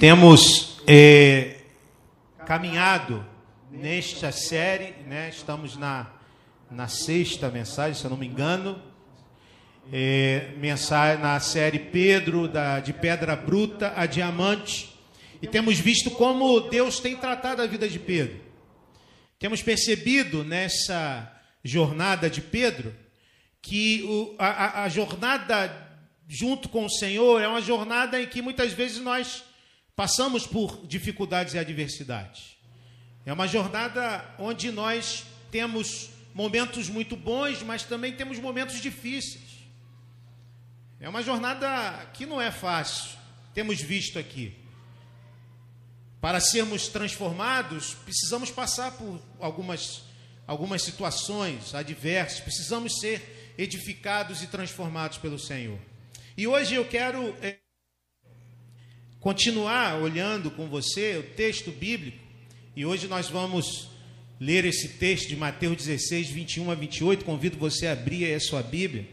Temos é, caminhado nesta série, né? estamos na, na sexta mensagem, se eu não me engano, é, mensagem, na série Pedro, da, de Pedra Bruta a Diamante, e temos visto como Deus tem tratado a vida de Pedro. Temos percebido nessa jornada de Pedro que o, a, a jornada junto com o Senhor é uma jornada em que muitas vezes nós Passamos por dificuldades e adversidades. É uma jornada onde nós temos momentos muito bons, mas também temos momentos difíceis. É uma jornada que não é fácil, temos visto aqui. Para sermos transformados, precisamos passar por algumas, algumas situações adversas, precisamos ser edificados e transformados pelo Senhor. E hoje eu quero. Continuar olhando com você o texto bíblico, e hoje nós vamos ler esse texto de Mateus 16, 21 a 28. Convido você a abrir a sua Bíblia,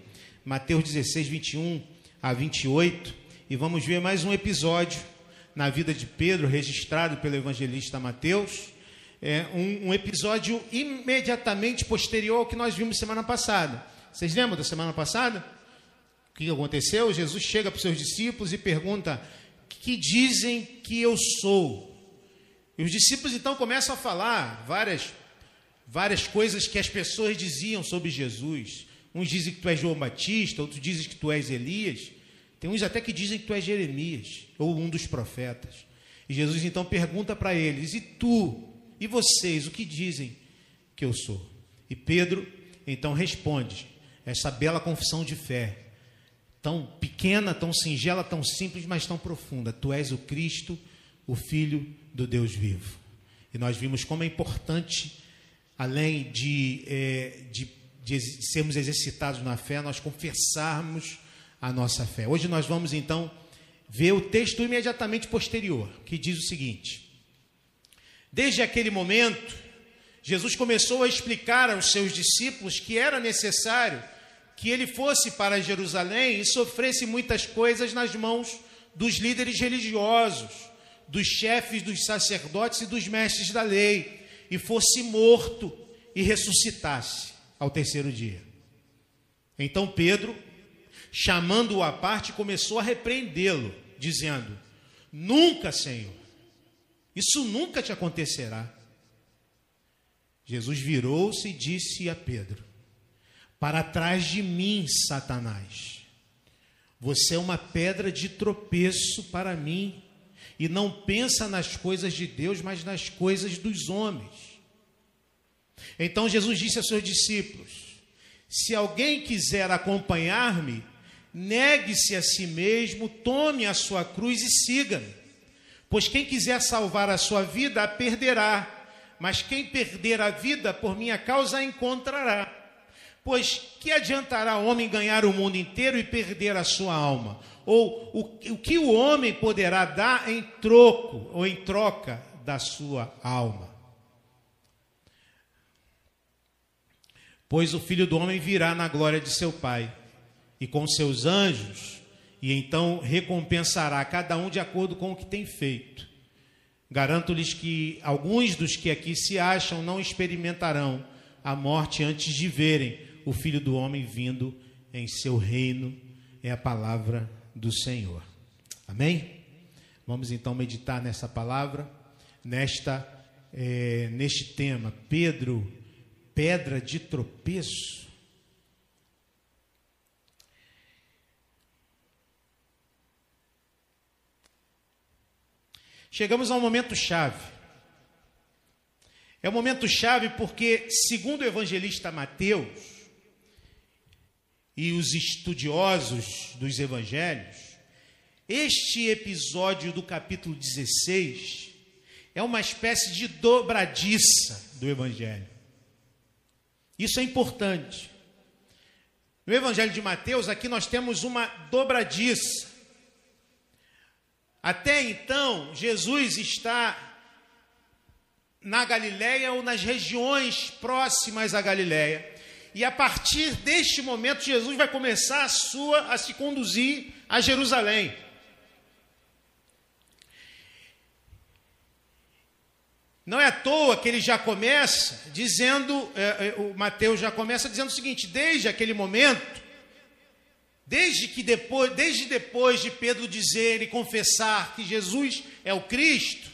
Mateus 16, 21 a 28, e vamos ver mais um episódio na vida de Pedro, registrado pelo evangelista Mateus. É um, um episódio imediatamente posterior ao que nós vimos semana passada. Vocês lembram da semana passada? O que aconteceu? Jesus chega para os seus discípulos e pergunta: que dizem que eu sou. E os discípulos então começam a falar várias, várias coisas que as pessoas diziam sobre Jesus. Uns dizem que tu és João Batista, outros dizem que tu és Elias. Tem uns até que dizem que tu és Jeremias, ou um dos profetas. E Jesus então pergunta para eles: E tu? E vocês? O que dizem que eu sou? E Pedro então responde essa bela confissão de fé tão pequena, tão singela, tão simples, mas tão profunda. Tu és o Cristo, o Filho do Deus vivo. E nós vimos como é importante, além de, é, de, de sermos exercitados na fé, nós confessarmos a nossa fé. Hoje nós vamos então ver o texto imediatamente posterior, que diz o seguinte: Desde aquele momento, Jesus começou a explicar aos seus discípulos que era necessário que ele fosse para Jerusalém e sofresse muitas coisas nas mãos dos líderes religiosos, dos chefes dos sacerdotes e dos mestres da lei, e fosse morto e ressuscitasse ao terceiro dia. Então Pedro, chamando-o à parte, começou a repreendê-lo, dizendo: Nunca, Senhor, isso nunca te acontecerá. Jesus virou-se e disse a Pedro: para trás de mim, Satanás. Você é uma pedra de tropeço para mim e não pensa nas coisas de Deus, mas nas coisas dos homens. Então Jesus disse aos seus discípulos: Se alguém quiser acompanhar-me, negue-se a si mesmo, tome a sua cruz e siga-me. Pois quem quiser salvar a sua vida, a perderá, mas quem perder a vida por minha causa a encontrará. Pois que adiantará o homem ganhar o mundo inteiro e perder a sua alma? Ou o, o que o homem poderá dar em troco ou em troca da sua alma? Pois o filho do homem virá na glória de seu Pai e com seus anjos, e então recompensará cada um de acordo com o que tem feito. Garanto-lhes que alguns dos que aqui se acham não experimentarão a morte antes de verem o Filho do Homem vindo em seu reino, é a palavra do Senhor. Amém? Vamos então meditar nessa palavra, nesta, é, neste tema, Pedro, pedra de tropeço. Chegamos a um momento chave. É um momento chave porque, segundo o evangelista Mateus, e os estudiosos dos evangelhos, este episódio do capítulo 16 é uma espécie de dobradiça do evangelho. Isso é importante. No evangelho de Mateus, aqui nós temos uma dobradiça. Até então, Jesus está na Galiléia ou nas regiões próximas à Galiléia e a partir deste momento, Jesus vai começar a sua a se conduzir a Jerusalém. Não é à toa que ele já começa dizendo, é, é, o Mateus já começa dizendo o seguinte: desde aquele momento, desde que depois, desde depois de Pedro dizer e confessar que Jesus é o Cristo,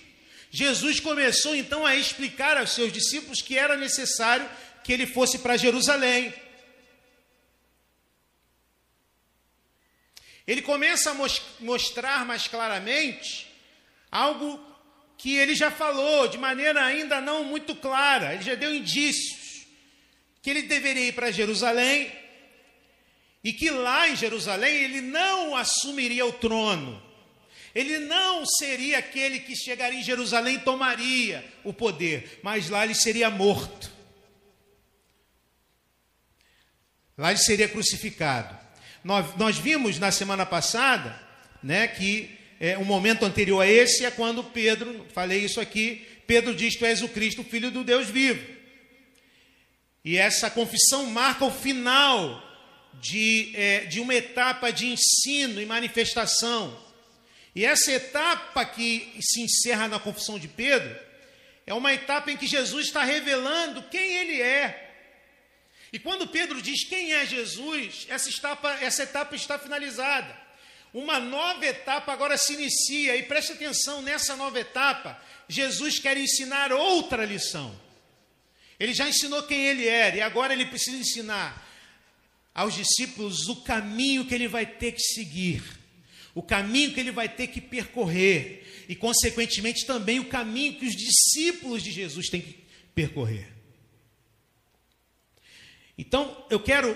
Jesus começou então a explicar aos seus discípulos que era necessário que ele fosse para Jerusalém. Ele começa a mostrar mais claramente algo que ele já falou de maneira ainda não muito clara, ele já deu indícios que ele deveria ir para Jerusalém e que lá em Jerusalém ele não assumiria o trono. Ele não seria aquele que chegaria em Jerusalém e tomaria o poder, mas lá ele seria morto. Lá ele seria crucificado. Nós, nós vimos na semana passada né, que é, um momento anterior a esse é quando Pedro, falei isso aqui, Pedro diz: Tu és o Cristo, filho do Deus vivo. E essa confissão marca o final de, é, de uma etapa de ensino e manifestação. E essa etapa que se encerra na confissão de Pedro é uma etapa em que Jesus está revelando quem ele é. E quando Pedro diz quem é Jesus, essa etapa, essa etapa está finalizada. Uma nova etapa agora se inicia, e preste atenção nessa nova etapa. Jesus quer ensinar outra lição. Ele já ensinou quem ele era, e agora ele precisa ensinar aos discípulos o caminho que ele vai ter que seguir, o caminho que ele vai ter que percorrer, e, consequentemente, também o caminho que os discípulos de Jesus têm que percorrer. Então, eu quero,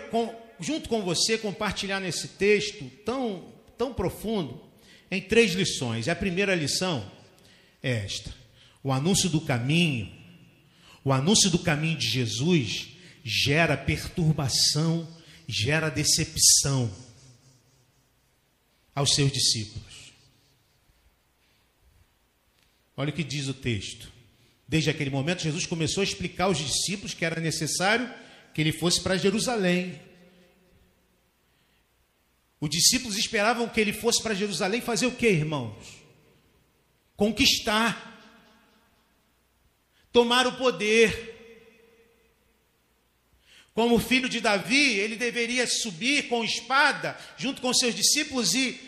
junto com você, compartilhar nesse texto tão, tão profundo, em três lições. A primeira lição é esta: o anúncio do caminho, o anúncio do caminho de Jesus gera perturbação, gera decepção aos seus discípulos. Olha o que diz o texto. Desde aquele momento, Jesus começou a explicar aos discípulos que era necessário que ele fosse para Jerusalém. Os discípulos esperavam que ele fosse para Jerusalém fazer o que, irmãos? Conquistar, tomar o poder. Como filho de Davi, ele deveria subir com espada junto com seus discípulos e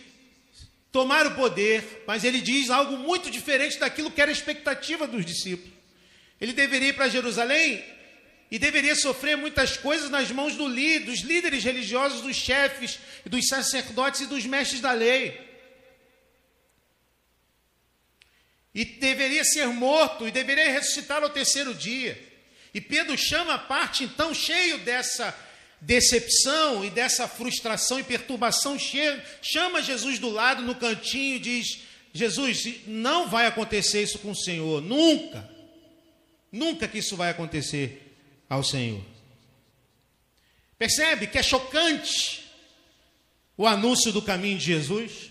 tomar o poder, mas ele diz algo muito diferente daquilo que era a expectativa dos discípulos. Ele deveria ir para Jerusalém e deveria sofrer muitas coisas nas mãos do dos líderes religiosos, dos chefes, dos sacerdotes e dos mestres da lei. E deveria ser morto e deveria ressuscitar ao terceiro dia. E Pedro chama a parte, então, cheio dessa decepção e dessa frustração e perturbação, chama Jesus do lado no cantinho e diz: Jesus, não vai acontecer isso com o Senhor, nunca, nunca que isso vai acontecer ao Senhor. Percebe que é chocante o anúncio do caminho de Jesus?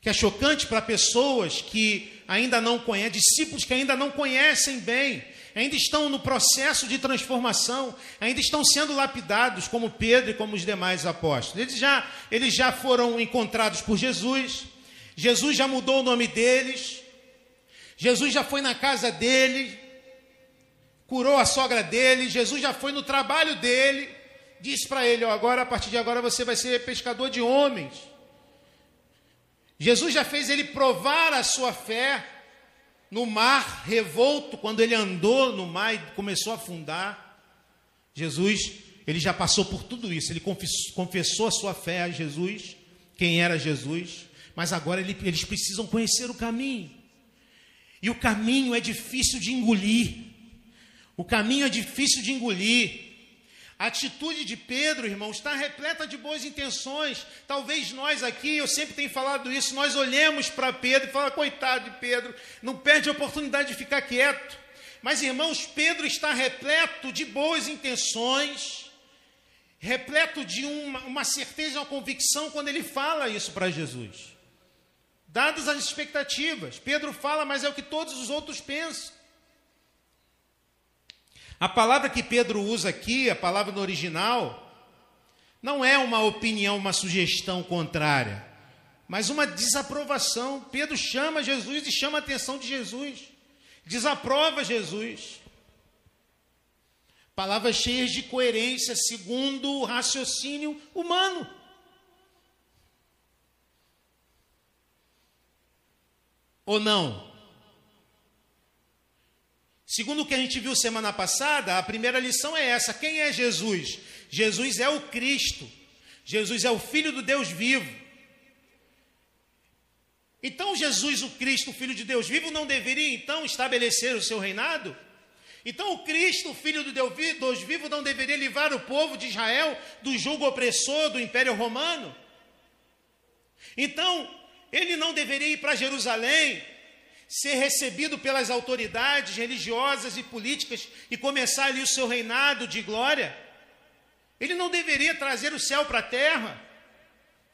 Que é chocante para pessoas que ainda não conhecem, discípulos que ainda não conhecem bem, ainda estão no processo de transformação, ainda estão sendo lapidados, como Pedro e como os demais apóstolos. Eles já, eles já foram encontrados por Jesus, Jesus já mudou o nome deles, Jesus já foi na casa deles, curou a sogra dele, Jesus já foi no trabalho dele, disse para ele: ó, agora a partir de agora você vai ser pescador de homens. Jesus já fez ele provar a sua fé no mar revolto, quando ele andou no mar e começou a afundar. Jesus, ele já passou por tudo isso, ele confessou a sua fé a Jesus, quem era Jesus, mas agora ele, eles precisam conhecer o caminho. E o caminho é difícil de engolir. O caminho é difícil de engolir. A atitude de Pedro, irmão, está repleta de boas intenções. Talvez nós aqui, eu sempre tenho falado isso, nós olhemos para Pedro e falamos, coitado de Pedro, não perde a oportunidade de ficar quieto. Mas, irmãos, Pedro está repleto de boas intenções, repleto de uma, uma certeza, uma convicção quando ele fala isso para Jesus. Dadas as expectativas, Pedro fala, mas é o que todos os outros pensam. A palavra que Pedro usa aqui, a palavra no original, não é uma opinião, uma sugestão contrária, mas uma desaprovação. Pedro chama Jesus e chama a atenção de Jesus. desaprova Jesus. Palavras cheias de coerência segundo o raciocínio humano. Ou não? Segundo o que a gente viu semana passada, a primeira lição é essa: quem é Jesus? Jesus é o Cristo. Jesus é o Filho do Deus vivo. Então, Jesus, o Cristo, Filho de Deus vivo, não deveria então estabelecer o seu reinado? Então, o Cristo, Filho do Deus vivo, não deveria livrar o povo de Israel do jugo opressor do Império Romano? Então, ele não deveria ir para Jerusalém, ser recebido pelas autoridades religiosas e políticas e começar ali o seu reinado de glória? Ele não deveria trazer o céu para a terra?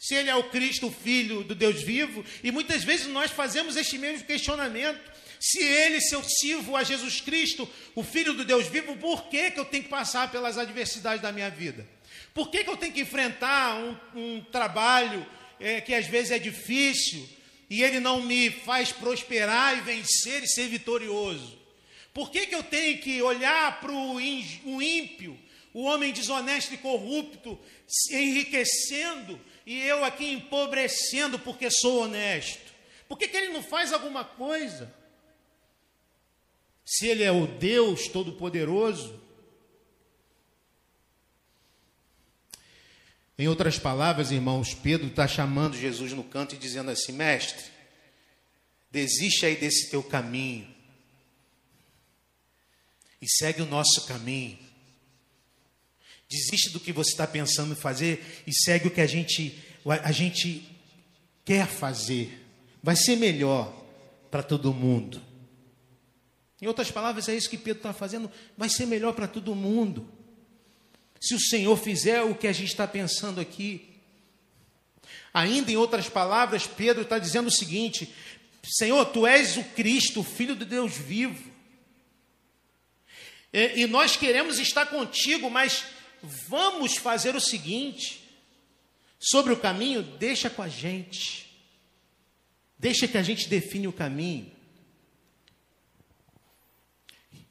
se ele é o Cristo, o Filho do Deus vivo, e muitas vezes nós fazemos este mesmo questionamento. Se ele, se eu sirvo a Jesus Cristo, o Filho do Deus vivo, por que, que eu tenho que passar pelas adversidades da minha vida? Por que, que eu tenho que enfrentar um, um trabalho é, que às vezes é difícil e ele não me faz prosperar e vencer e ser vitorioso? Por que, que eu tenho que olhar para o ímpio, o homem desonesto e corrupto, se enriquecendo e eu aqui empobrecendo porque sou honesto? Por que, que ele não faz alguma coisa? Se ele é o Deus Todo-Poderoso. Em outras palavras, irmãos, Pedro está chamando Jesus no canto e dizendo assim: Mestre, desiste aí desse teu caminho e segue o nosso caminho. Desiste do que você está pensando em fazer e segue o que a gente, a gente quer fazer. Vai ser melhor para todo mundo. Em outras palavras, é isso que Pedro está fazendo. Vai ser melhor para todo mundo. Se o Senhor fizer o que a gente está pensando aqui. Ainda em outras palavras, Pedro está dizendo o seguinte: Senhor, tu és o Cristo, o Filho de Deus vivo. E, e nós queremos estar contigo, mas vamos fazer o seguinte: sobre o caminho, deixa com a gente. Deixa que a gente define o caminho.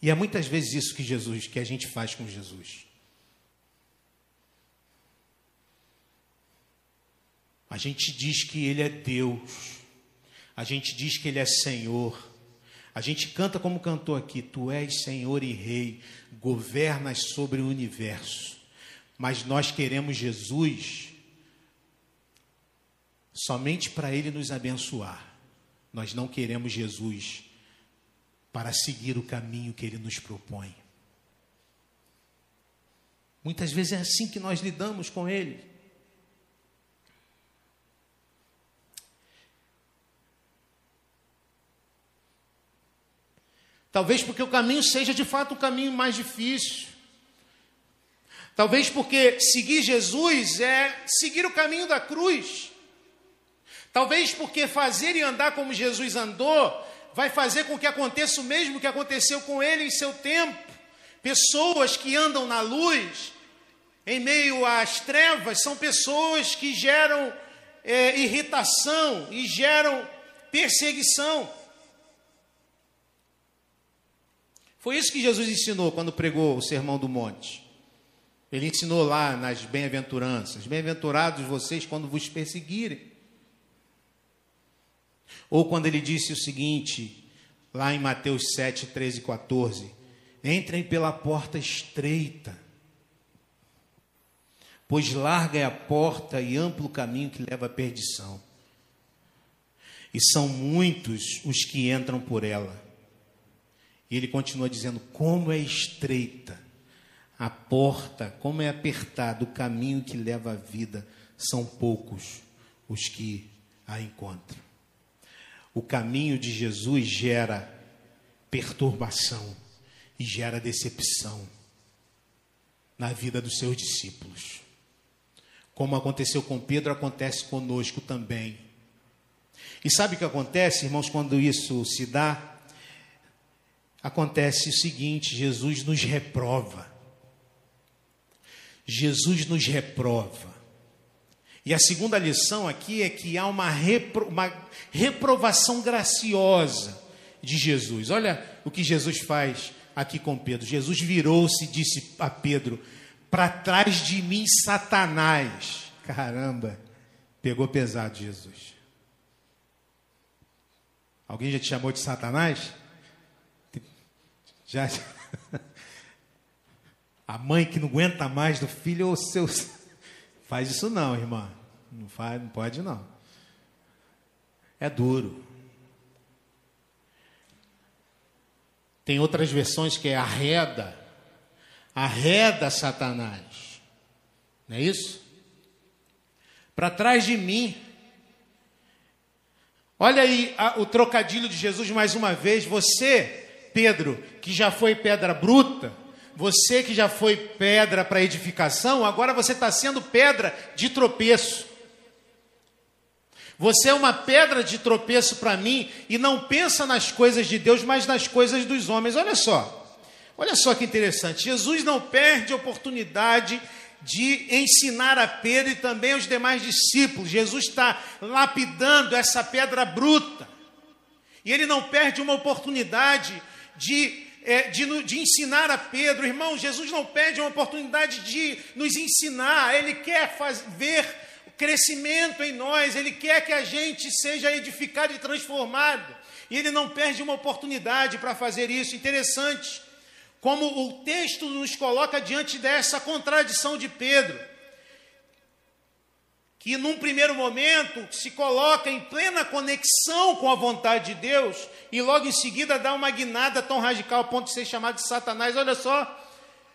E é muitas vezes isso que Jesus, que a gente faz com Jesus. A gente diz que ele é Deus. A gente diz que ele é Senhor. A gente canta como cantou aqui: Tu és Senhor e Rei, governas sobre o universo mas nós queremos Jesus somente para Ele nos abençoar. Nós não queremos Jesus para seguir o caminho que Ele nos propõe. Muitas vezes é assim que nós lidamos com Ele. Talvez porque o caminho seja de fato o caminho mais difícil. Talvez porque seguir Jesus é seguir o caminho da cruz. Talvez porque fazer e andar como Jesus andou vai fazer com que aconteça o mesmo que aconteceu com ele em seu tempo. Pessoas que andam na luz, em meio às trevas, são pessoas que geram é, irritação e geram perseguição. Foi isso que Jesus ensinou quando pregou o Sermão do Monte. Ele ensinou lá nas bem-aventuranças: Bem-aventurados vocês quando vos perseguirem. Ou quando ele disse o seguinte, lá em Mateus 7, 13 e 14: Entrem pela porta estreita, pois larga é a porta e amplo o caminho que leva à perdição. E são muitos os que entram por ela. E ele continua dizendo: Como é estreita a porta, como é apertado o caminho que leva à vida, são poucos os que a encontram. O caminho de Jesus gera perturbação e gera decepção na vida dos seus discípulos. Como aconteceu com Pedro, acontece conosco também. E sabe o que acontece, irmãos, quando isso se dá? Acontece o seguinte: Jesus nos reprova. Jesus nos reprova. E a segunda lição aqui é que há uma, repro, uma reprovação graciosa de Jesus. Olha o que Jesus faz aqui com Pedro. Jesus virou-se e disse a Pedro: Para trás de mim, Satanás. Caramba, pegou pesado Jesus. Alguém já te chamou de Satanás? Já. A mãe que não aguenta mais do filho ou seus. Faz isso não, irmã. Não faz, não pode não. É duro. Tem outras versões que é arreda. Arreda Satanás. Não é isso? Para trás de mim. Olha aí a, o trocadilho de Jesus mais uma vez. Você, Pedro, que já foi pedra bruta, você que já foi pedra para edificação, agora você está sendo pedra de tropeço. Você é uma pedra de tropeço para mim e não pensa nas coisas de Deus, mas nas coisas dos homens. Olha só, olha só que interessante. Jesus não perde a oportunidade de ensinar a Pedro e também aos demais discípulos. Jesus está lapidando essa pedra bruta. E ele não perde uma oportunidade de, é, de, de, ensinar a Pedro. Irmão, Jesus não perde uma oportunidade de nos ensinar. Ele quer faz, ver crescimento em nós, Ele quer que a gente seja edificado e transformado. E Ele não perde uma oportunidade para fazer isso. Interessante como o texto nos coloca diante dessa contradição de Pedro, que num primeiro momento se coloca em plena conexão com a vontade de Deus e logo em seguida dá uma guinada tão radical ponto de ser chamado de Satanás. Olha só,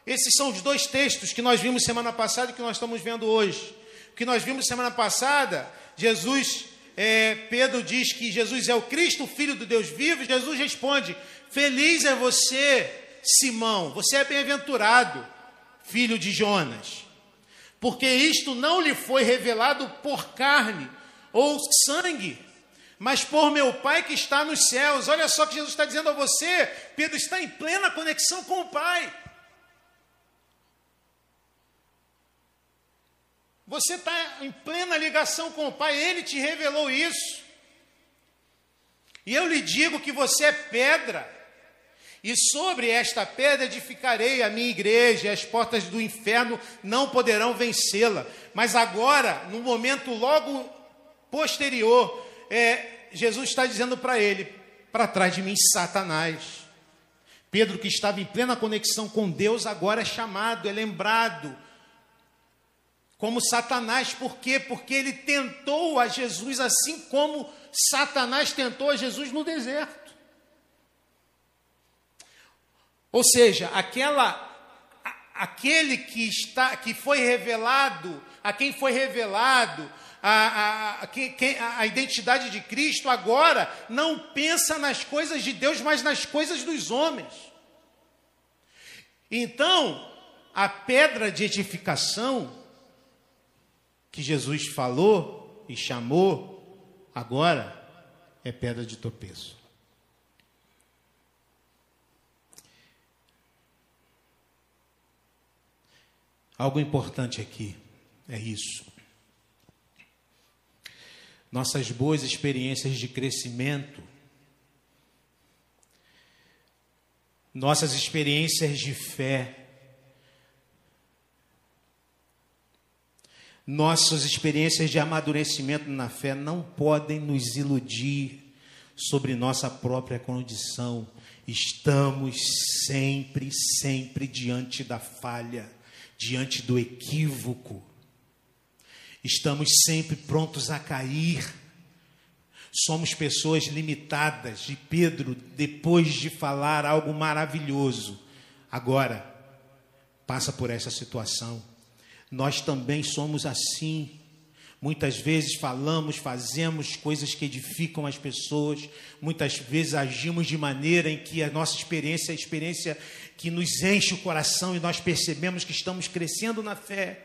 esses são os dois textos que nós vimos semana passada e que nós estamos vendo hoje que nós vimos semana passada, Jesus, é, Pedro diz que Jesus é o Cristo, o Filho do Deus vivo, Jesus responde: Feliz é você, Simão, você é bem-aventurado, filho de Jonas, porque isto não lhe foi revelado por carne ou sangue, mas por meu Pai que está nos céus. Olha só que Jesus está dizendo a você, Pedro está em plena conexão com o Pai. Você está em plena ligação com o Pai, Ele te revelou isso. E eu lhe digo que você é pedra, e sobre esta pedra edificarei a minha igreja, e as portas do inferno não poderão vencê-la. Mas agora, no momento logo posterior, é, Jesus está dizendo para ele: para trás de mim, Satanás. Pedro, que estava em plena conexão com Deus, agora é chamado, é lembrado como Satanás, por quê? Porque ele tentou a Jesus assim como Satanás tentou a Jesus no deserto. Ou seja, aquela aquele que está que foi revelado, a quem foi revelado a, a, a, a, identidade de Cristo, agora não pensa nas coisas de Deus, mas nas coisas dos homens. Então, a pedra de edificação que Jesus falou e chamou, agora é pedra de tropeço. Algo importante aqui é isso. Nossas boas experiências de crescimento, nossas experiências de fé, Nossas experiências de amadurecimento na fé não podem nos iludir sobre nossa própria condição. Estamos sempre, sempre diante da falha, diante do equívoco. Estamos sempre prontos a cair. Somos pessoas limitadas. E Pedro, depois de falar algo maravilhoso, agora passa por essa situação nós também somos assim. Muitas vezes falamos, fazemos coisas que edificam as pessoas, muitas vezes agimos de maneira em que a nossa experiência é a experiência que nos enche o coração e nós percebemos que estamos crescendo na fé.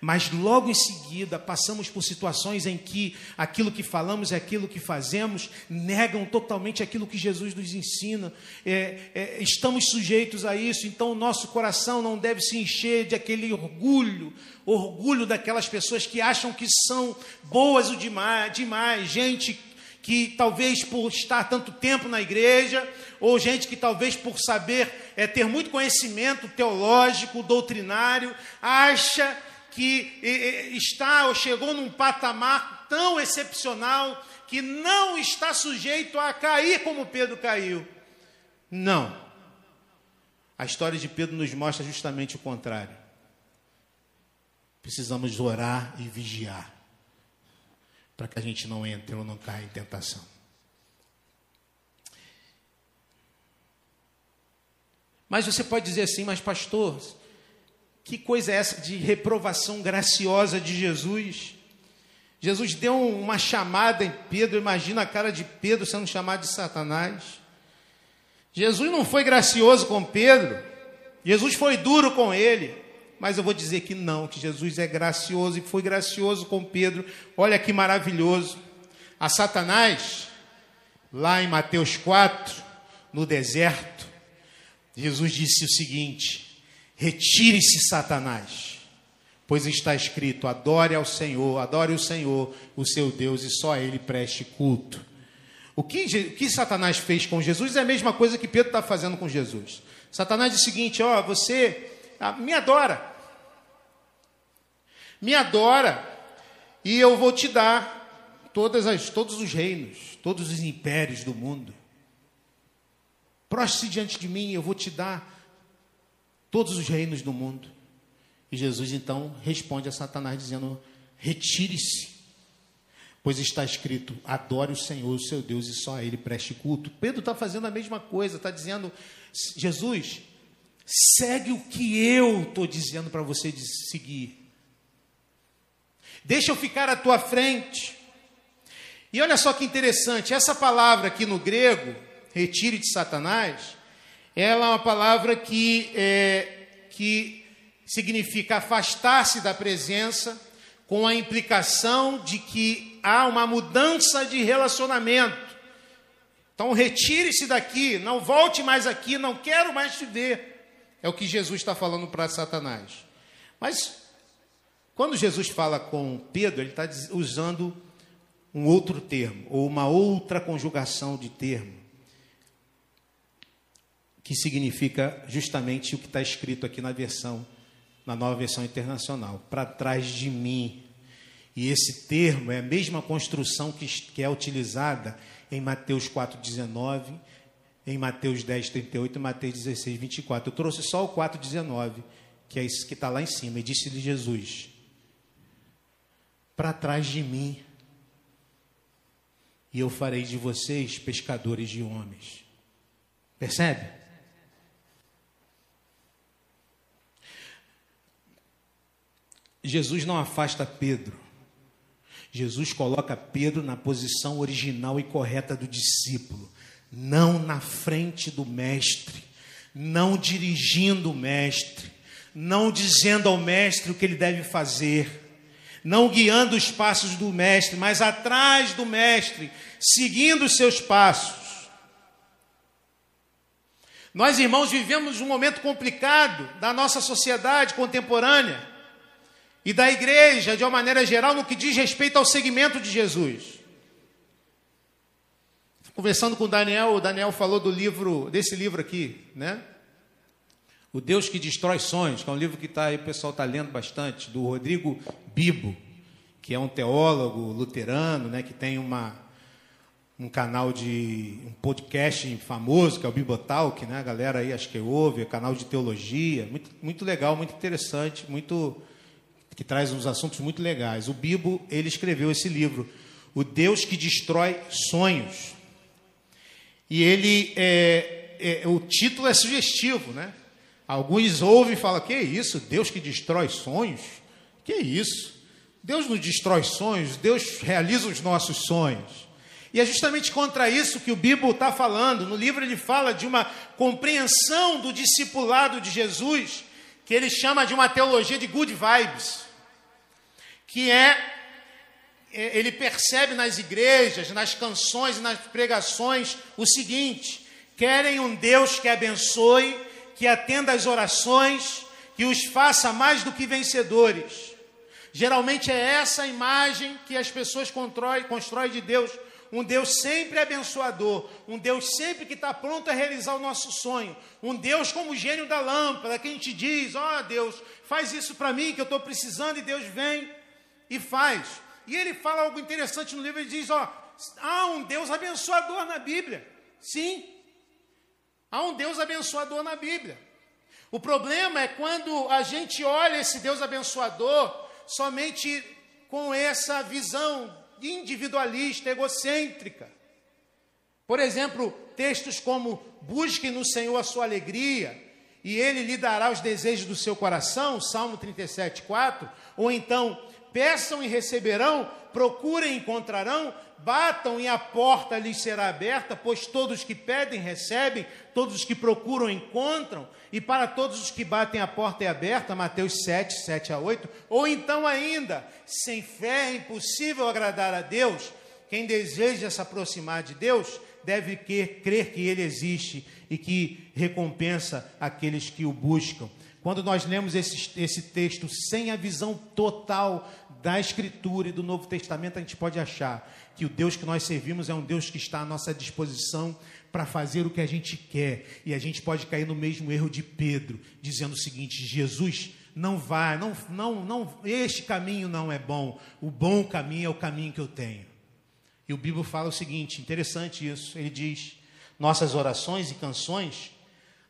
Mas logo em seguida passamos por situações em que aquilo que falamos e aquilo que fazemos negam totalmente aquilo que Jesus nos ensina. É, é, estamos sujeitos a isso, então o nosso coração não deve se encher de aquele orgulho, orgulho daquelas pessoas que acham que são boas o demais, demais gente que talvez por estar tanto tempo na igreja, ou gente que talvez por saber é, ter muito conhecimento teológico, doutrinário, acha que está ou chegou num patamar tão excepcional que não está sujeito a cair como Pedro caiu. Não. A história de Pedro nos mostra justamente o contrário. Precisamos orar e vigiar para que a gente não entre ou não caia em tentação. Mas você pode dizer assim, mas pastor, que coisa é essa de reprovação graciosa de Jesus? Jesus deu uma chamada em Pedro, imagina a cara de Pedro sendo chamado de Satanás. Jesus não foi gracioso com Pedro, Jesus foi duro com ele, mas eu vou dizer que não, que Jesus é gracioso e foi gracioso com Pedro. Olha que maravilhoso. A Satanás, lá em Mateus 4, no deserto, Jesus disse o seguinte: Retire-se, Satanás, pois está escrito: adore ao Senhor, adore o Senhor, o seu Deus, e só a Ele preste culto. O que, o que Satanás fez com Jesus é a mesma coisa que Pedro está fazendo com Jesus. Satanás diz o seguinte: ó, você ah, me adora, me adora, e eu vou te dar todas as, todos os reinos, todos os impérios do mundo. Prostre diante de mim, eu vou te dar todos os reinos do mundo. E Jesus então responde a Satanás dizendo: Retire-se, pois está escrito: Adore o Senhor, o seu Deus, e só a Ele preste culto. Pedro está fazendo a mesma coisa, está dizendo: Jesus, segue o que eu estou dizendo para você seguir. Deixa eu ficar à tua frente. E olha só que interessante, essa palavra aqui no grego, retire de Satanás, ela é uma palavra que, é, que significa afastar-se da presença, com a implicação de que há uma mudança de relacionamento. Então, retire-se daqui, não volte mais aqui, não quero mais te ver. É o que Jesus está falando para Satanás. Mas, quando Jesus fala com Pedro, ele está usando um outro termo, ou uma outra conjugação de termo que significa justamente o que está escrito aqui na versão, na nova versão internacional, para trás de mim. E esse termo é a mesma construção que, que é utilizada em Mateus 4,19, em Mateus 10, 38 e Mateus 16, 24. Eu trouxe só o 4,19, que é isso que está lá em cima. E disse-lhe Jesus: Para trás de mim, e eu farei de vocês pescadores de homens. Percebe? Jesus não afasta Pedro. Jesus coloca Pedro na posição original e correta do discípulo, não na frente do mestre, não dirigindo o mestre, não dizendo ao mestre o que ele deve fazer, não guiando os passos do mestre, mas atrás do mestre, seguindo os seus passos. Nós, irmãos, vivemos um momento complicado da nossa sociedade contemporânea e da igreja de uma maneira geral no que diz respeito ao segmento de Jesus. Conversando com o Daniel, o Daniel falou do livro, desse livro aqui, né? O Deus que Destrói Sonhos, que é um livro que tá, aí, o pessoal está lendo bastante, do Rodrigo Bibo, que é um teólogo luterano, né, que tem uma, um canal de um podcast famoso, que é o Bibotalk, né? A galera aí acho que ouve, é canal de teologia, muito, muito legal, muito interessante, muito que traz uns assuntos muito legais. O Bibo, ele escreveu esse livro, O Deus que Destrói Sonhos. E ele, é, é, o título é sugestivo, né? Alguns ouvem e falam, que isso? Deus que destrói sonhos? Que isso? Deus não destrói sonhos, Deus realiza os nossos sonhos. E é justamente contra isso que o Bibo está falando. No livro ele fala de uma compreensão do discipulado de Jesus que ele chama de uma teologia de good vibes, que é, é ele percebe nas igrejas, nas canções e nas pregações o seguinte: querem um Deus que abençoe, que atenda às orações, que os faça mais do que vencedores. Geralmente é essa a imagem que as pessoas constroem, constroem de Deus um Deus sempre abençoador, um Deus sempre que está pronto a realizar o nosso sonho, um Deus como o gênio da lâmpada, que a gente diz: Ó oh, Deus, faz isso para mim que eu estou precisando, e Deus vem e faz. E ele fala algo interessante no livro: ele diz: Ó, oh, há um Deus abençoador na Bíblia. Sim, há um Deus abençoador na Bíblia. O problema é quando a gente olha esse Deus abençoador somente com essa visão individualista, egocêntrica. Por exemplo, textos como busque no Senhor a sua alegria e ele lhe dará os desejos do seu coração, Salmo 37, 4, ou então peçam e receberão, procurem e encontrarão, batam e a porta lhes será aberta, pois todos que pedem recebem, todos os que procuram encontram, e para todos os que batem a porta é aberta, Mateus 7, 7 a 8, ou então ainda, sem fé é impossível agradar a Deus, quem deseja se aproximar de Deus deve crer que Ele existe e que recompensa aqueles que o buscam. Quando nós lemos esse, esse texto sem a visão total da Escritura e do Novo Testamento, a gente pode achar que o Deus que nós servimos é um Deus que está à nossa disposição para fazer o que a gente quer. E a gente pode cair no mesmo erro de Pedro, dizendo o seguinte: Jesus, não vai, não, não, não, este caminho não é bom. O bom caminho é o caminho que eu tenho. E o Bíblia fala o seguinte, interessante isso. Ele diz: nossas orações e canções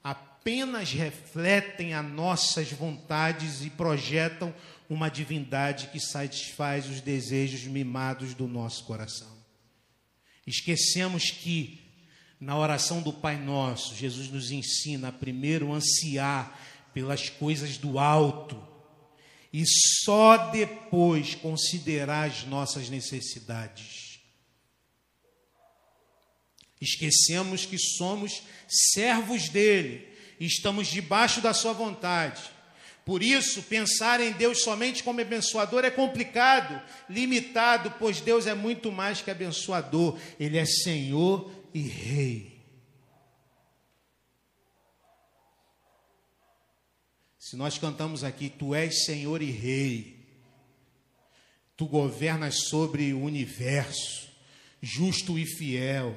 apenas refletem as nossas vontades e projetam uma divindade que satisfaz os desejos mimados do nosso coração. Esquecemos que na oração do Pai Nosso, Jesus nos ensina a primeiro ansiar pelas coisas do alto e só depois considerar as nossas necessidades. Esquecemos que somos servos dele estamos debaixo da sua vontade. Por isso, pensar em Deus somente como abençoador é complicado, limitado, pois Deus é muito mais que abençoador, Ele é Senhor e Rei. Se nós cantamos aqui, Tu és Senhor e Rei, Tu governas sobre o universo, justo e fiel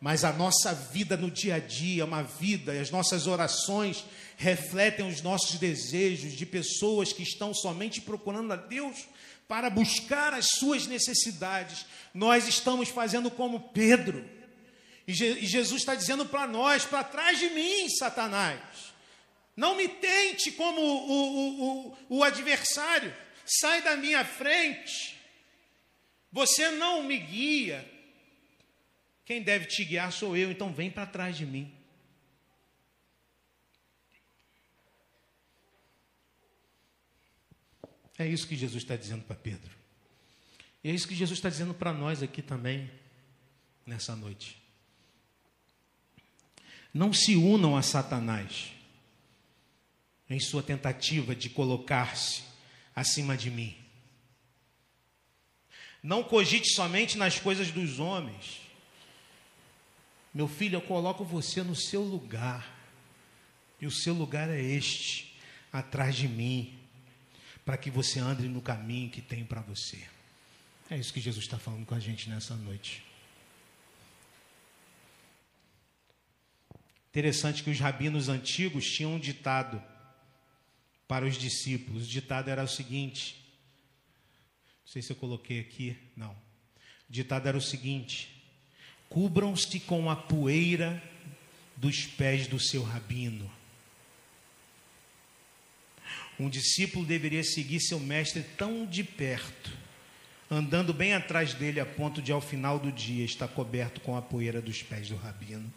mas a nossa vida no dia a dia, uma vida, e as nossas orações refletem os nossos desejos de pessoas que estão somente procurando a Deus para buscar as suas necessidades. Nós estamos fazendo como Pedro. E, Jesus está dizendo para nós: para trás de mim, Satanás. Não me tente como o, o, o, o adversário. Sai da minha frente. Você não me guia, quem deve te guiar sou eu, então vem para trás de mim. É isso que Jesus está dizendo para Pedro. E é isso que Jesus está dizendo para nós aqui também, nessa noite. Não se unam a Satanás em sua tentativa de colocar-se acima de mim. Não cogite somente nas coisas dos homens meu filho, eu coloco você no seu lugar. E o seu lugar é este, atrás de mim, para que você ande no caminho que tem para você. É isso que Jesus está falando com a gente nessa noite. Interessante que os rabinos antigos tinham um ditado para os discípulos. O ditado era o seguinte: não sei se eu coloquei aqui, não. O ditado era o seguinte: Cubram-se com a poeira dos pés do seu rabino. Um discípulo deveria seguir seu mestre tão de perto, andando bem atrás dele, a ponto de, ao final do dia, estar coberto com a poeira dos pés do rabino.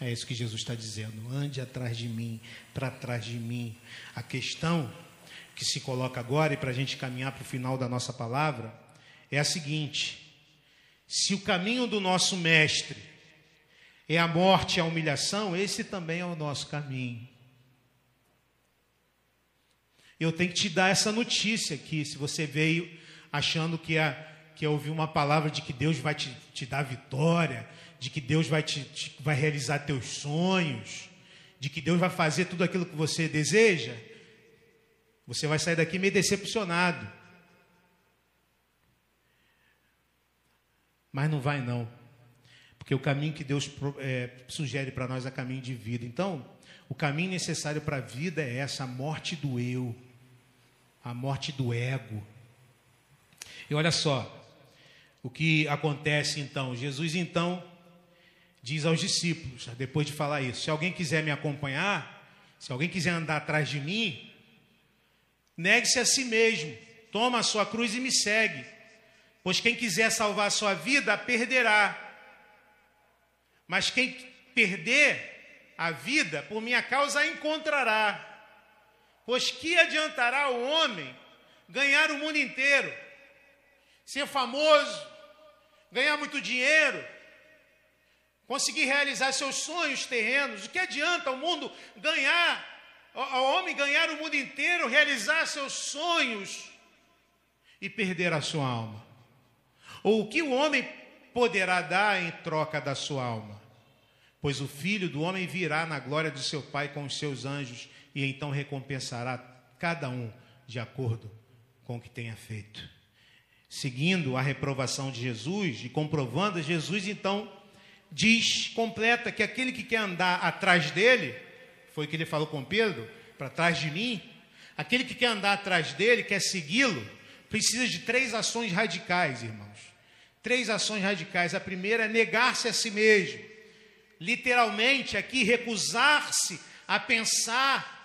É isso que Jesus está dizendo. Ande atrás de mim, para trás de mim. A questão que se coloca agora, e para a gente caminhar para o final da nossa palavra, é a seguinte: se o caminho do nosso mestre é a morte e a humilhação, esse também é o nosso caminho. Eu tenho que te dar essa notícia aqui, se você veio achando que é, que é ouvir uma palavra de que Deus vai te, te dar vitória, de que Deus vai, te, te, vai realizar teus sonhos, de que Deus vai fazer tudo aquilo que você deseja, você vai sair daqui meio decepcionado. Mas não vai não. Porque o caminho que Deus é, sugere para nós é caminho de vida. Então, o caminho necessário para a vida é essa, a morte do eu, a morte do ego. E olha só, o que acontece então? Jesus então diz aos discípulos, depois de falar isso: se alguém quiser me acompanhar, se alguém quiser andar atrás de mim, negue-se a si mesmo, toma a sua cruz e me segue. Pois quem quiser salvar a sua vida, a perderá. Mas quem perder a vida, por minha causa, a encontrará. Pois que adiantará o homem ganhar o mundo inteiro, ser famoso, ganhar muito dinheiro, conseguir realizar seus sonhos terrenos. O que adianta o mundo ganhar, o homem ganhar o mundo inteiro, realizar seus sonhos e perder a sua alma? Ou o que o homem poderá dar em troca da sua alma? Pois o filho do homem virá na glória de seu Pai com os seus anjos e então recompensará cada um de acordo com o que tenha feito seguindo a reprovação de Jesus e comprovando, Jesus então diz, completa, que aquele que quer andar atrás dele, foi o que ele falou com Pedro, para trás de mim, aquele que quer andar atrás dele, quer segui-lo, precisa de três ações radicais, irmãos. Três ações radicais. A primeira é negar-se a si mesmo. Literalmente, aqui, recusar-se a pensar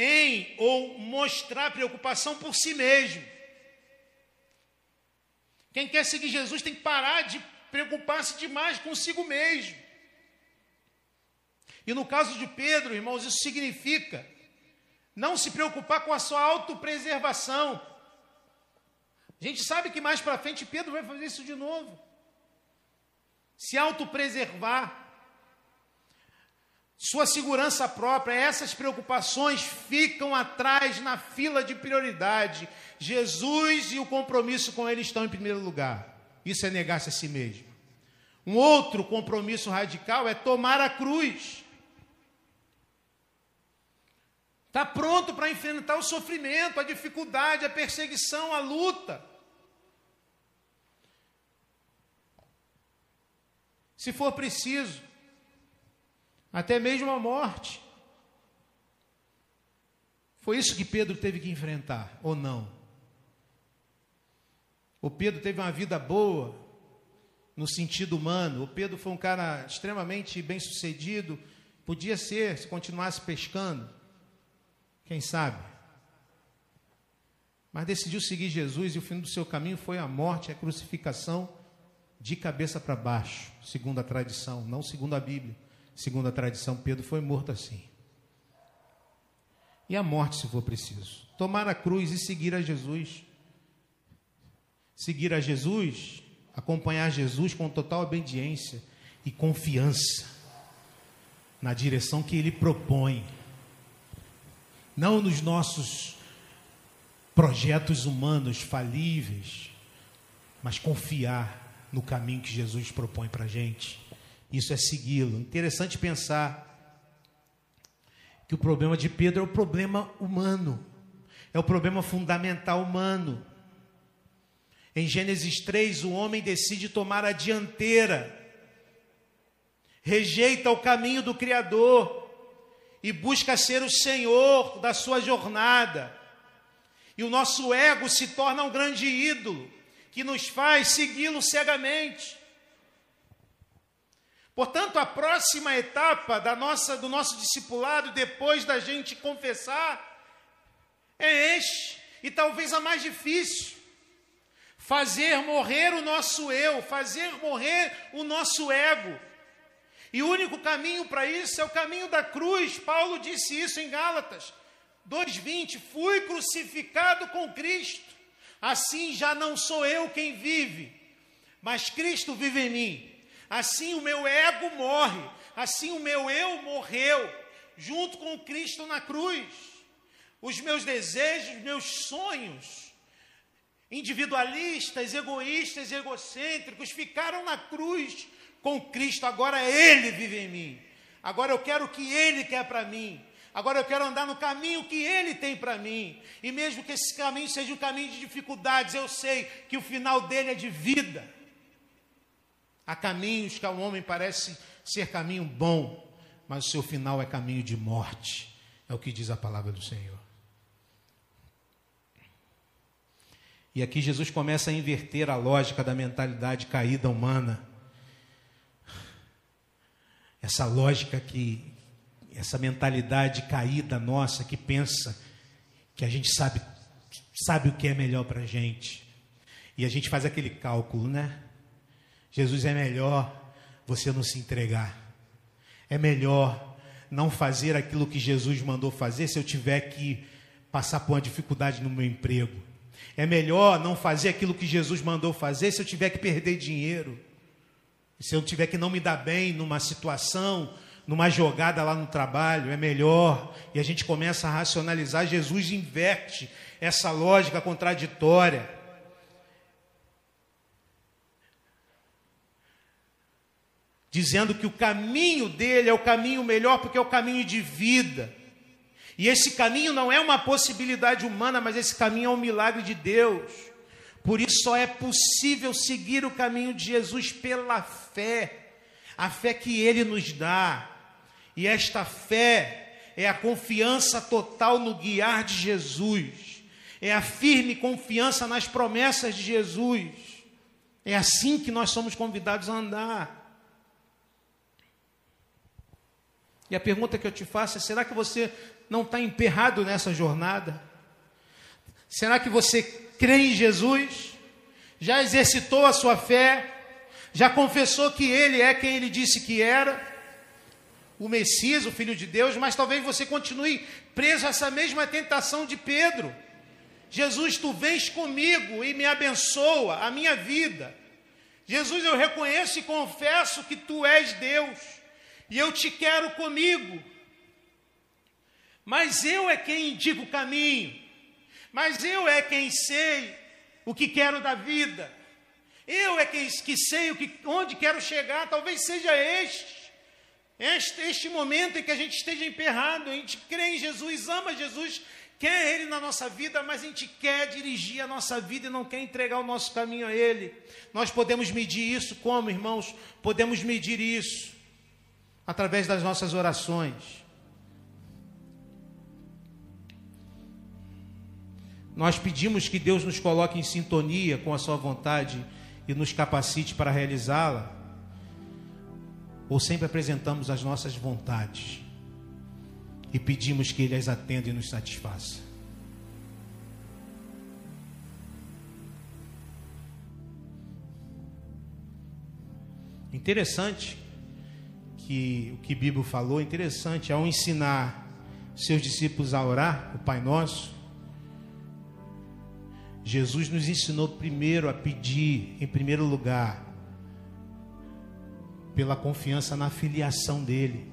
em ou mostrar preocupação por si mesmo. Quem quer seguir Jesus tem que parar de preocupar-se demais consigo mesmo. E no caso de Pedro, irmãos, isso significa não se preocupar com a sua autopreservação. A gente sabe que mais para frente Pedro vai fazer isso de novo. Se autopreservar. Sua segurança própria, essas preocupações ficam atrás na fila de prioridade. Jesus e o compromisso com Ele estão em primeiro lugar. Isso é negar-se a si mesmo. Um outro compromisso radical é tomar a cruz. Está pronto para enfrentar o sofrimento, a dificuldade, a perseguição, a luta. Se for preciso, até mesmo a morte. Foi isso que Pedro teve que enfrentar, ou não? O Pedro teve uma vida boa, no sentido humano. O Pedro foi um cara extremamente bem sucedido. Podia ser, se continuasse pescando. Quem sabe? Mas decidiu seguir Jesus e o fim do seu caminho foi a morte, a crucificação de cabeça para baixo, segundo a tradição, não segundo a Bíblia. Segundo a tradição, Pedro foi morto assim. E a morte, se for preciso. Tomar a cruz e seguir a Jesus. Seguir a Jesus, acompanhar Jesus com total obediência e confiança na direção que Ele propõe. Não nos nossos projetos humanos falíveis, mas confiar no caminho que Jesus propõe para a gente. Isso é segui-lo. Interessante pensar que o problema de Pedro é o problema humano, é o problema fundamental humano. Em Gênesis 3, o homem decide tomar a dianteira, rejeita o caminho do Criador e busca ser o Senhor da sua jornada. E o nosso ego se torna um grande ídolo que nos faz segui-lo cegamente. Portanto, a próxima etapa da nossa, do nosso discipulado, depois da gente confessar, é este, e talvez a mais difícil. Fazer morrer o nosso eu, fazer morrer o nosso ego. E o único caminho para isso é o caminho da cruz. Paulo disse isso em Gálatas 2:20, fui crucificado com Cristo. Assim já não sou eu quem vive, mas Cristo vive em mim. Assim o meu ego morre, assim o meu eu morreu, junto com Cristo na cruz. Os meus desejos, meus sonhos, individualistas, egoístas, egocêntricos, ficaram na cruz com Cristo. Agora Ele vive em mim. Agora eu quero o que Ele quer para mim. Agora eu quero andar no caminho que Ele tem para mim. E mesmo que esse caminho seja um caminho de dificuldades, eu sei que o final dele é de vida. Há caminhos que ao homem parece ser caminho bom, mas o seu final é caminho de morte. É o que diz a palavra do Senhor. E aqui Jesus começa a inverter a lógica da mentalidade caída humana. Essa lógica que, essa mentalidade caída nossa que pensa que a gente sabe, sabe o que é melhor para a gente. E a gente faz aquele cálculo, né? Jesus é melhor você não se entregar. É melhor não fazer aquilo que Jesus mandou fazer se eu tiver que passar por uma dificuldade no meu emprego. É melhor não fazer aquilo que Jesus mandou fazer se eu tiver que perder dinheiro. Se eu tiver que não me dar bem numa situação, numa jogada lá no trabalho, é melhor. E a gente começa a racionalizar. Jesus inverte essa lógica contraditória. Dizendo que o caminho dele é o caminho melhor, porque é o caminho de vida. E esse caminho não é uma possibilidade humana, mas esse caminho é um milagre de Deus. Por isso só é possível seguir o caminho de Jesus pela fé, a fé que ele nos dá. E esta fé é a confiança total no guiar de Jesus, é a firme confiança nas promessas de Jesus. É assim que nós somos convidados a andar. E a pergunta que eu te faço é: será que você não está emperrado nessa jornada? Será que você crê em Jesus? Já exercitou a sua fé? Já confessou que Ele é quem Ele disse que era? O Messias, o Filho de Deus, mas talvez você continue preso a essa mesma tentação de Pedro. Jesus, tu vens comigo e me abençoa a minha vida. Jesus, eu reconheço e confesso que tu és Deus e eu te quero comigo. Mas eu é quem indico o caminho. Mas eu é quem sei o que quero da vida. Eu é quem que sei o que, onde quero chegar. Talvez seja este. Este, este momento em que a gente esteja emperrado, a gente crê em Jesus, ama Jesus, quer Ele na nossa vida, mas a gente quer dirigir a nossa vida e não quer entregar o nosso caminho a Ele. Nós podemos medir isso como, irmãos? Podemos medir isso através das nossas orações. Nós pedimos que Deus nos coloque em sintonia com a Sua vontade e nos capacite para realizá-la? Ou sempre apresentamos as nossas vontades e pedimos que Ele as atenda e nos satisfaça? Interessante que o que Bíblia falou, interessante, ao ensinar seus discípulos a orar, o Pai Nosso, Jesus nos ensinou primeiro a pedir, em primeiro lugar, pela confiança na filiação dele,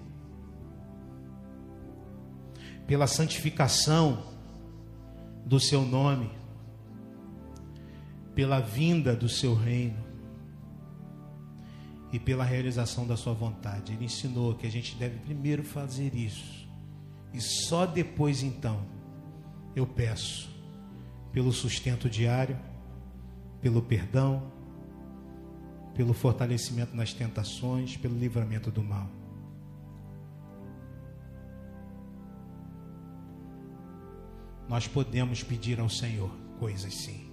pela santificação do seu nome, pela vinda do seu reino e pela realização da sua vontade. Ele ensinou que a gente deve primeiro fazer isso, e só depois então eu peço pelo sustento diário, pelo perdão, pelo fortalecimento nas tentações, pelo livramento do mal. Nós podemos pedir ao Senhor coisas sim,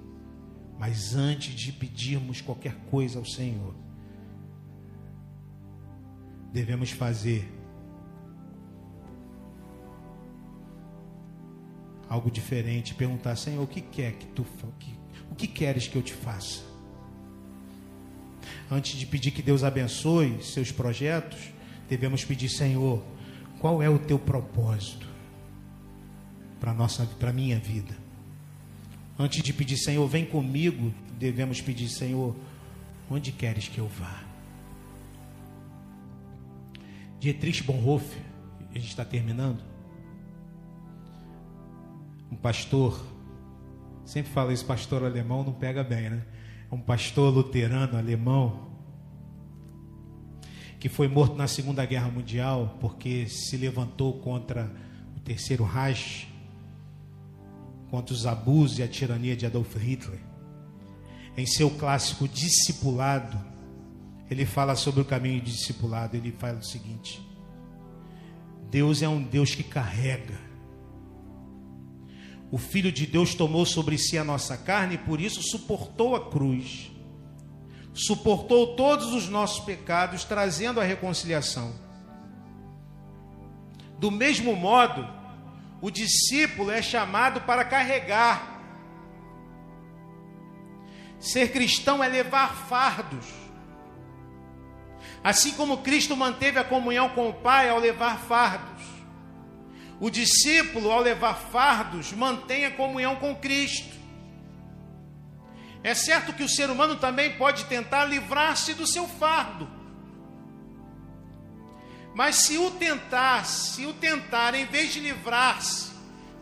mas antes de pedirmos qualquer coisa ao Senhor, devemos fazer algo diferente, perguntar, Senhor, o que quer que tu que, o que queres que eu te faça? Antes de pedir que Deus abençoe seus projetos, devemos pedir, Senhor, qual é o teu propósito para nossa para minha vida? Antes de pedir, Senhor, vem comigo, devemos pedir, Senhor, onde queres que eu vá? Dietrich Bonhoeffer, a gente está terminando um pastor, sempre falo isso, pastor alemão não pega bem, né? Um pastor luterano alemão que foi morto na Segunda Guerra Mundial porque se levantou contra o Terceiro Reich, contra os abusos e a tirania de Adolf Hitler. Em seu clássico Discipulado, ele fala sobre o caminho de discipulado. Ele fala o seguinte: Deus é um Deus que carrega. O Filho de Deus tomou sobre si a nossa carne e por isso suportou a cruz. Suportou todos os nossos pecados, trazendo a reconciliação. Do mesmo modo, o discípulo é chamado para carregar. Ser cristão é levar fardos. Assim como Cristo manteve a comunhão com o Pai ao levar fardos, o discípulo, ao levar fardos, mantém a comunhão com Cristo. É certo que o ser humano também pode tentar livrar-se do seu fardo. Mas se o tentar, se o tentar, em vez de livrar-se,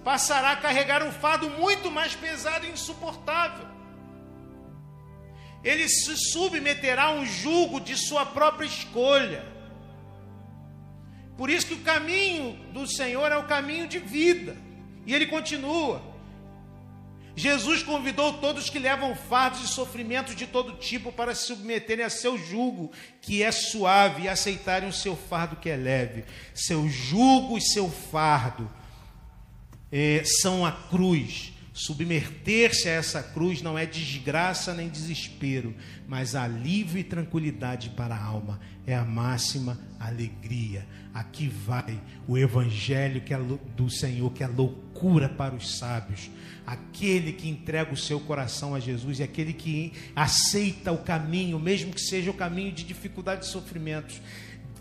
passará a carregar um fardo muito mais pesado e insuportável ele se submeterá a um julgo de sua própria escolha. Por isso que o caminho do Senhor é o caminho de vida. E ele continua. Jesus convidou todos que levam fardos e sofrimentos de todo tipo para se submeterem a seu jugo, que é suave, e aceitarem o seu fardo que é leve. Seu jugo e seu fardo é, são a cruz Submeter-se a essa cruz não é desgraça nem desespero, mas alívio e tranquilidade para a alma. É a máxima alegria. Aqui vai o evangelho que é do Senhor, que é loucura para os sábios. Aquele que entrega o seu coração a Jesus e aquele que aceita o caminho, mesmo que seja o caminho de dificuldade e sofrimentos,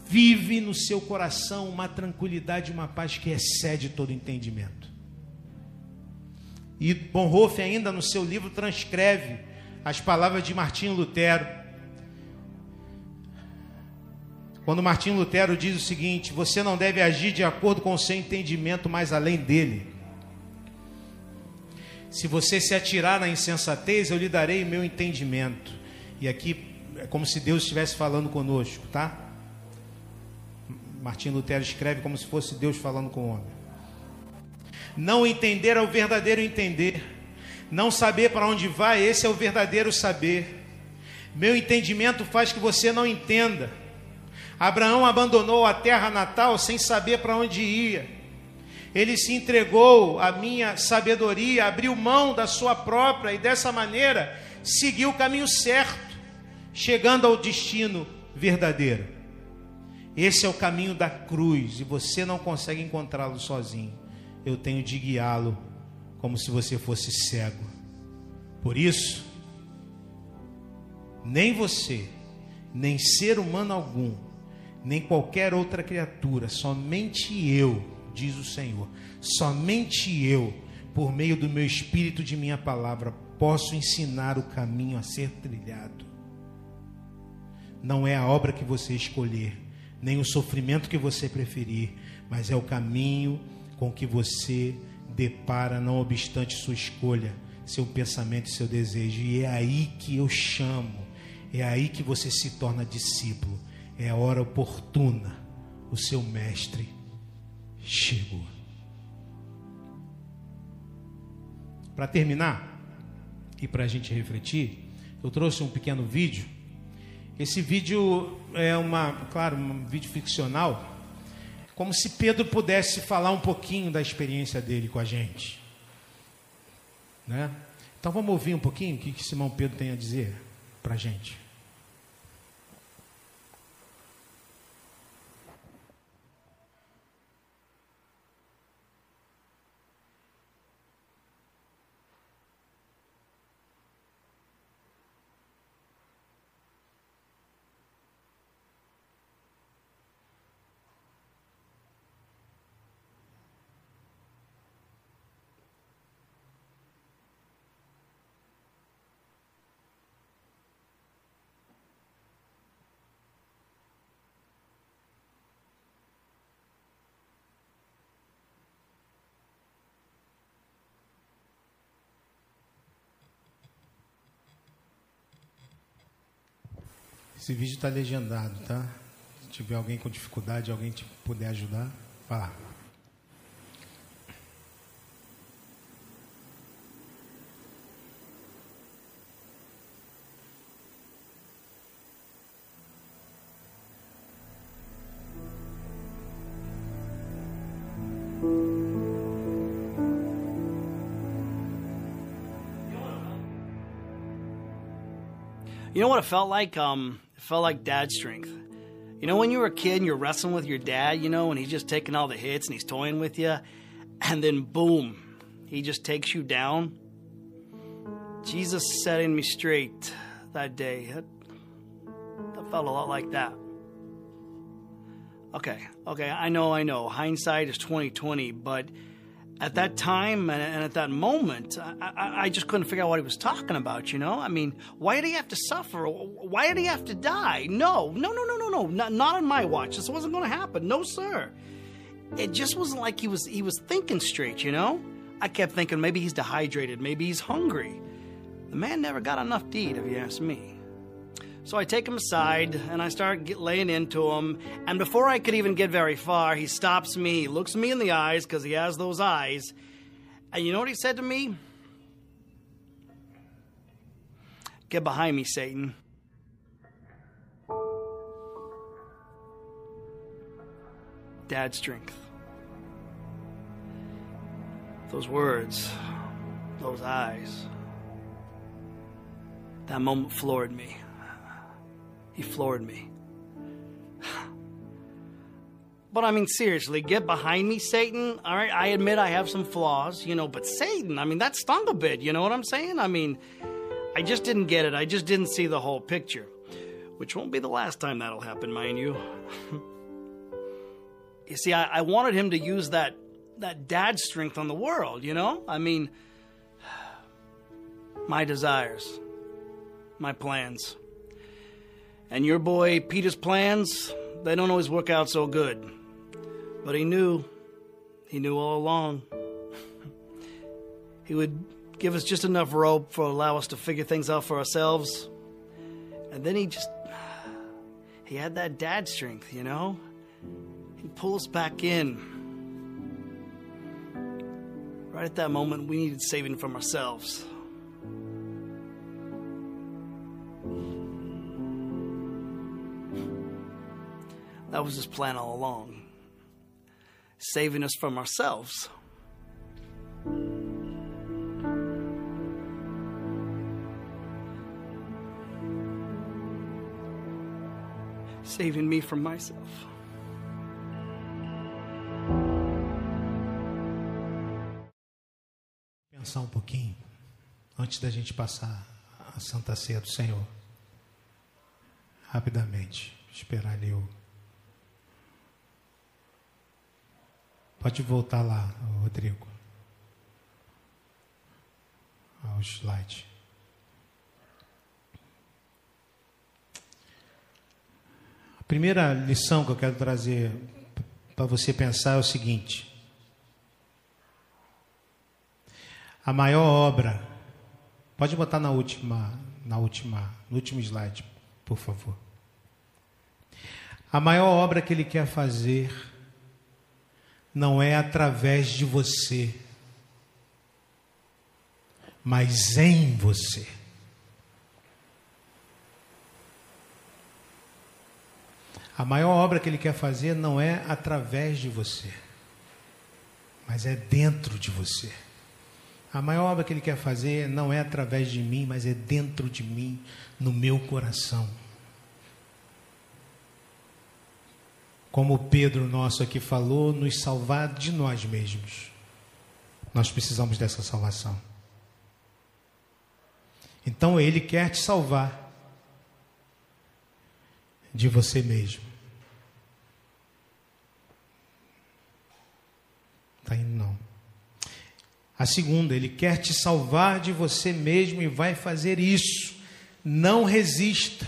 vive no seu coração uma tranquilidade e uma paz que excede todo entendimento. E Bonhoeffer ainda no seu livro transcreve as palavras de Martinho Lutero. Quando Martinho Lutero diz o seguinte: Você não deve agir de acordo com o seu entendimento, mas além dele. Se você se atirar na insensatez, eu lhe darei meu entendimento. E aqui é como se Deus estivesse falando conosco, tá? Martinho Lutero escreve como se fosse Deus falando com o homem. Não entender é o verdadeiro entender. Não saber para onde vai, esse é o verdadeiro saber. Meu entendimento faz que você não entenda. Abraão abandonou a terra natal sem saber para onde ia. Ele se entregou à minha sabedoria, abriu mão da sua própria e dessa maneira seguiu o caminho certo, chegando ao destino verdadeiro. Esse é o caminho da cruz e você não consegue encontrá-lo sozinho eu tenho de guiá-lo como se você fosse cego. Por isso, nem você, nem ser humano algum, nem qualquer outra criatura, somente eu, diz o Senhor, somente eu, por meio do meu espírito de minha palavra, posso ensinar o caminho a ser trilhado. Não é a obra que você escolher, nem o sofrimento que você preferir, mas é o caminho com que você depara, não obstante sua escolha, seu pensamento e seu desejo. E é aí que eu chamo, é aí que você se torna discípulo. É a hora oportuna. O seu mestre chegou. Para terminar, e para a gente refletir, eu trouxe um pequeno vídeo. Esse vídeo é uma, claro, um vídeo ficcional, como se Pedro pudesse falar um pouquinho da experiência dele com a gente. Né? Então vamos ouvir um pouquinho o que, que Simão Pedro tem a dizer para a gente. Esse vídeo está legendado, tá? Se tiver alguém com dificuldade, alguém te puder ajudar, vá lá. You know what it felt like? Um, it felt like dad strength. You know, when you were a kid and you're wrestling with your dad, you know, and he's just taking all the hits and he's toying with you, and then boom, he just takes you down. Jesus setting me straight that day. That, that felt a lot like that. Okay, okay, I know, I know. Hindsight is twenty twenty, but at that time and, at that moment, I, I, I, just couldn't figure out what he was talking about. You know, I mean, why did he have to suffer? Why did he have to die? No, no, no, no, no, no, not, not on my watch. This wasn't going to happen. No, sir. It just wasn't like he was he was thinking straight. You know, I kept thinking maybe he's dehydrated, maybe he's hungry. The man never got enough to eat, if you ask me. So I take him aside and I start get, laying into him. And before I could even get very far, he stops me, he looks me in the eyes because he has those eyes. And you know what he said to me? Get behind me, Satan. Dad strength. Those words, those eyes. That moment floored me. He floored me. But I mean, seriously, get behind me, Satan. All right, I admit I have some flaws, you know, but Satan, I mean, that stung a bit, you know what I'm saying? I mean, I just didn't get it. I just didn't see the whole picture, which won't be the last time that'll happen, mind you. you see, I, I wanted him to use that that dad strength on the world, you know? I mean, my desires, my plans. And your boy Peter's plans, they don't always work out so good. But he knew, he knew all along. he would give us just enough rope for allow us to figure things out for ourselves. And then he just he had that dad strength, you know? He'd pull us back in. Right at that moment we needed saving from ourselves. That was his plan all along, saving us from ourselves. Saving me from myself. Pensar um pouquinho antes da gente passar a Santa Ceia do Senhor. Rapidamente, esperar ali o Pode voltar lá, Rodrigo. Ao slide. A primeira lição que eu quero trazer para você pensar é o seguinte: a maior obra, pode botar na última, na última, no último slide, por favor. A maior obra que ele quer fazer não é através de você, mas em você. A maior obra que ele quer fazer não é através de você, mas é dentro de você. A maior obra que ele quer fazer não é através de mim, mas é dentro de mim, no meu coração. Como Pedro nosso aqui falou, nos salvar de nós mesmos. Nós precisamos dessa salvação. Então Ele quer te salvar de você mesmo. Está indo não. A segunda, Ele quer te salvar de você mesmo e vai fazer isso. Não resista.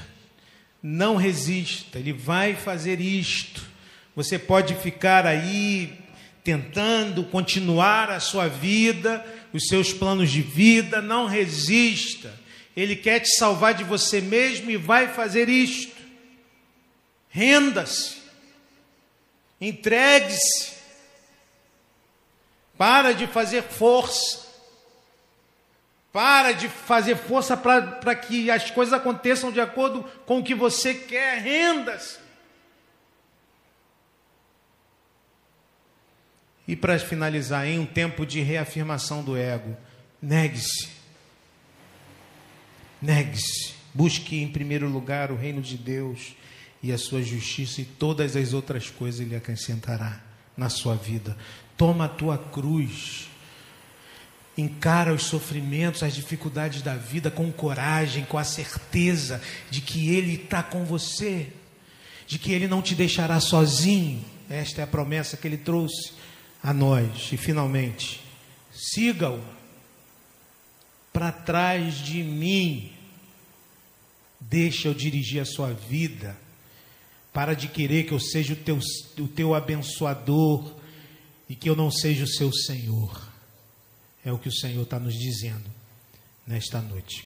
Não resista. Ele vai fazer isto. Você pode ficar aí tentando continuar a sua vida, os seus planos de vida, não resista. Ele quer te salvar de você mesmo e vai fazer isto. Renda-se, entregue-se, para de fazer força, para de fazer força para que as coisas aconteçam de acordo com o que você quer, renda-se. E para finalizar, em um tempo de reafirmação do ego, negue-se. Negue-se. Busque em primeiro lugar o reino de Deus e a sua justiça, e todas as outras coisas Ele acrescentará na sua vida. Toma a tua cruz. Encara os sofrimentos, as dificuldades da vida com coragem, com a certeza de que Ele está com você, de que Ele não te deixará sozinho. Esta é a promessa que Ele trouxe a nós. E finalmente, siga-o para trás de mim. Deixa eu dirigir a sua vida. Para de querer que eu seja o teu, o teu abençoador e que eu não seja o seu Senhor. É o que o Senhor está nos dizendo nesta noite.